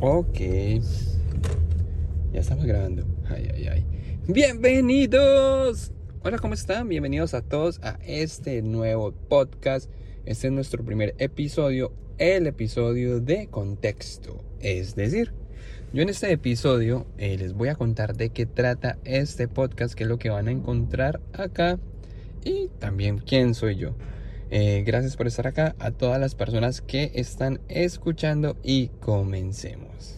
Ok. Ya estamos grabando. Ay, ay, ay. Bienvenidos. Hola, ¿cómo están? Bienvenidos a todos a este nuevo podcast. Este es nuestro primer episodio, el episodio de contexto. Es decir, yo en este episodio eh, les voy a contar de qué trata este podcast, qué es lo que van a encontrar acá y también quién soy yo. Eh, gracias por estar acá, a todas las personas que están escuchando y comencemos.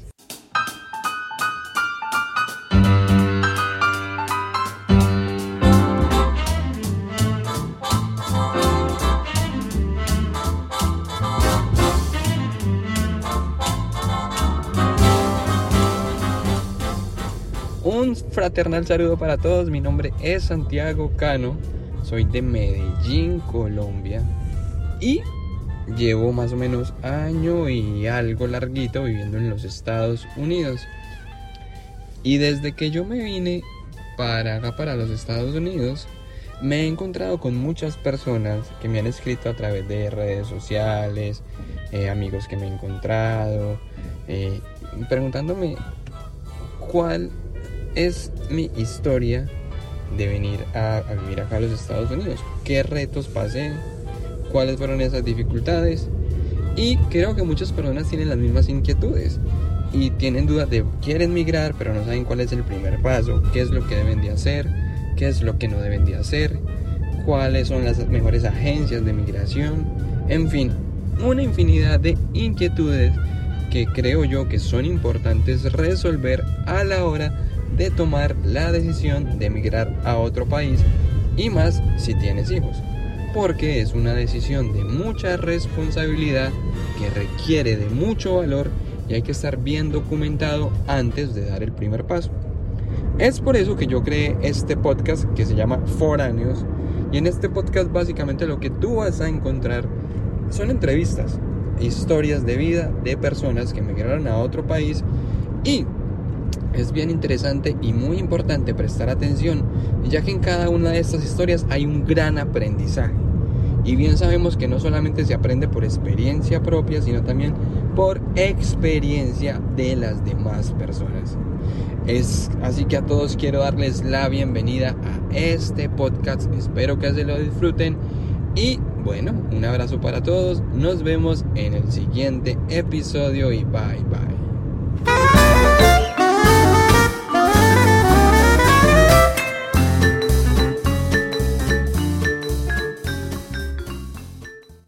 Un fraternal saludo para todos, mi nombre es Santiago Cano soy de Medellín, Colombia. Y llevo más o menos año y algo larguito viviendo en los Estados Unidos. Y desde que yo me vine para acá, para los Estados Unidos, me he encontrado con muchas personas que me han escrito a través de redes sociales, eh, amigos que me he encontrado, eh, preguntándome cuál es mi historia de venir a, vivir acá a los Estados Unidos. ¿Qué retos pasé? ¿Cuáles fueron esas dificultades? Y creo que muchas personas tienen las mismas inquietudes y tienen dudas de quieren migrar pero no saben cuál es el primer paso, qué es lo que deben de hacer, qué es lo que no deben de hacer, cuáles son las mejores agencias de migración, en fin, una infinidad de inquietudes que creo yo que son importantes resolver a la hora de tomar la decisión de emigrar a otro país y más si tienes hijos, porque es una decisión de mucha responsabilidad que requiere de mucho valor y hay que estar bien documentado antes de dar el primer paso. Es por eso que yo creé este podcast que se llama Foráneos y en este podcast básicamente lo que tú vas a encontrar son entrevistas, historias de vida de personas que emigraron a otro país y es bien interesante y muy importante prestar atención, ya que en cada una de estas historias hay un gran aprendizaje. Y bien sabemos que no solamente se aprende por experiencia propia, sino también por experiencia de las demás personas. Es así que a todos quiero darles la bienvenida a este podcast. Espero que se lo disfruten y bueno, un abrazo para todos. Nos vemos en el siguiente episodio y bye bye.